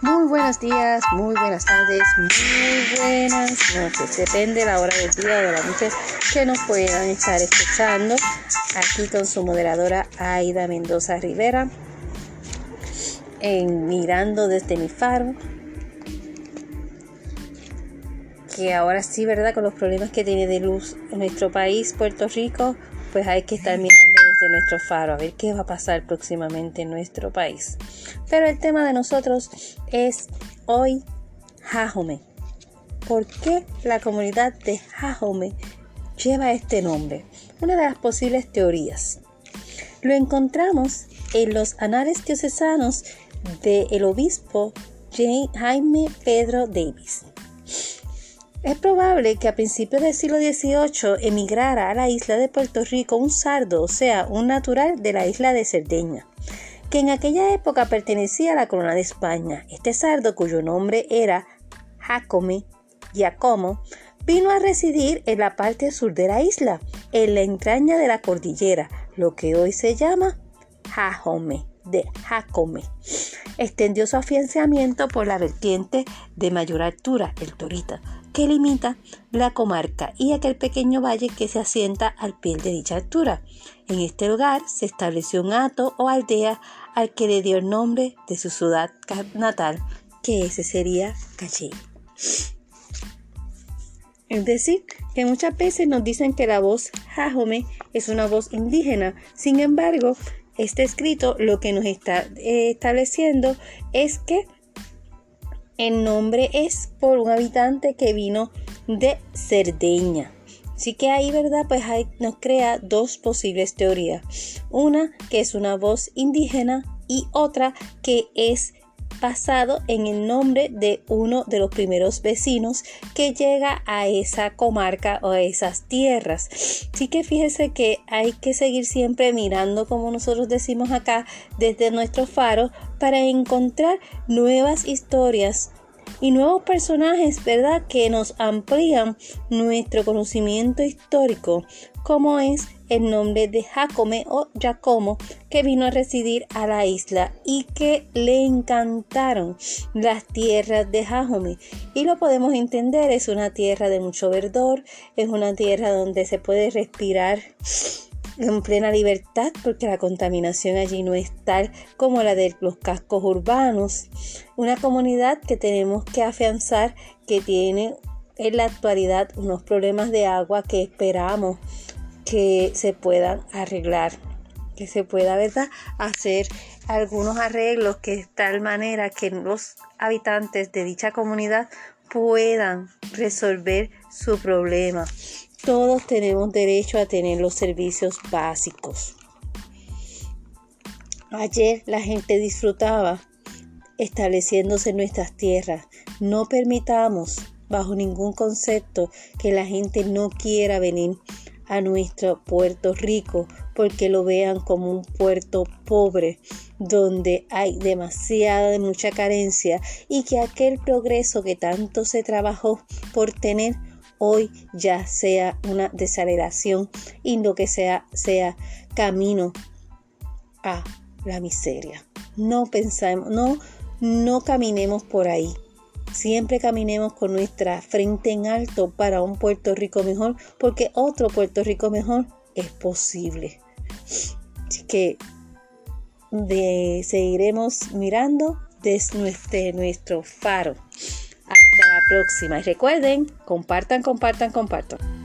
Muy buenos días, muy buenas tardes, muy buenas noches. Depende la hora del día o de la noche que nos puedan estar escuchando. Aquí con su moderadora Aida Mendoza Rivera. En Mirando desde mi faro. Que ahora sí, ¿verdad? Con los problemas que tiene de luz en nuestro país, Puerto Rico, pues hay que estar mirando desde nuestro faro a ver qué va a pasar próximamente en nuestro país. Pero el tema de nosotros es hoy Jajome. ¿Por qué la comunidad de Jajome lleva este nombre? Una de las posibles teorías. Lo encontramos en los anales diocesanos del obispo Jaime Pedro Davis. Es probable que a principios del siglo XVIII emigrara a la isla de Puerto Rico un sardo, o sea, un natural de la isla de Cerdeña que en aquella época pertenecía a la corona de España. Este sardo, cuyo nombre era Jacome, Giacomo, vino a residir en la parte sur de la isla, en la entraña de la cordillera, lo que hoy se llama Jajome, de Jacome. Extendió su afianzamiento por la vertiente de mayor altura, el Torita, que limita la comarca y aquel pequeño valle que se asienta al pie de dicha altura. En este lugar se estableció un hato o aldea al que le dio el nombre de su ciudad natal, que ese sería Caché. Es decir, que muchas veces nos dicen que la voz Jajome es una voz indígena. Sin embargo, este escrito lo que nos está eh, estableciendo es que el nombre es por un habitante que vino de Cerdeña. Así que ahí, ¿verdad? Pues nos crea dos posibles teorías. Una que es una voz indígena y otra que es basado en el nombre de uno de los primeros vecinos que llega a esa comarca o a esas tierras. Así que fíjese que hay que seguir siempre mirando, como nosotros decimos acá, desde nuestro faro para encontrar nuevas historias y nuevos personajes, ¿verdad?, que nos amplían nuestro conocimiento histórico, como es el nombre de Jacome o Giacomo, que vino a residir a la isla y que le encantaron las tierras de Jacome. Y lo podemos entender, es una tierra de mucho verdor, es una tierra donde se puede respirar en plena libertad porque la contaminación allí no es tal como la de los cascos urbanos. Una comunidad que tenemos que afianzar que tiene en la actualidad unos problemas de agua que esperamos que se puedan arreglar, que se pueda, ¿verdad?, hacer algunos arreglos que de tal manera que los habitantes de dicha comunidad puedan resolver su problema. Todos tenemos derecho a tener los servicios básicos. Ayer la gente disfrutaba estableciéndose en nuestras tierras. No permitamos bajo ningún concepto que la gente no quiera venir a nuestro Puerto Rico porque lo vean como un puerto pobre donde hay demasiada de mucha carencia y que aquel progreso que tanto se trabajó por tener hoy ya sea una desaceleración y lo que sea sea camino a la miseria. No pensamos, no, no caminemos por ahí. Siempre caminemos con nuestra frente en alto para un Puerto Rico mejor, porque otro Puerto Rico mejor es posible. Así que seguiremos mirando desde nuestro faro. Hasta la próxima. Y recuerden, compartan, compartan, compartan.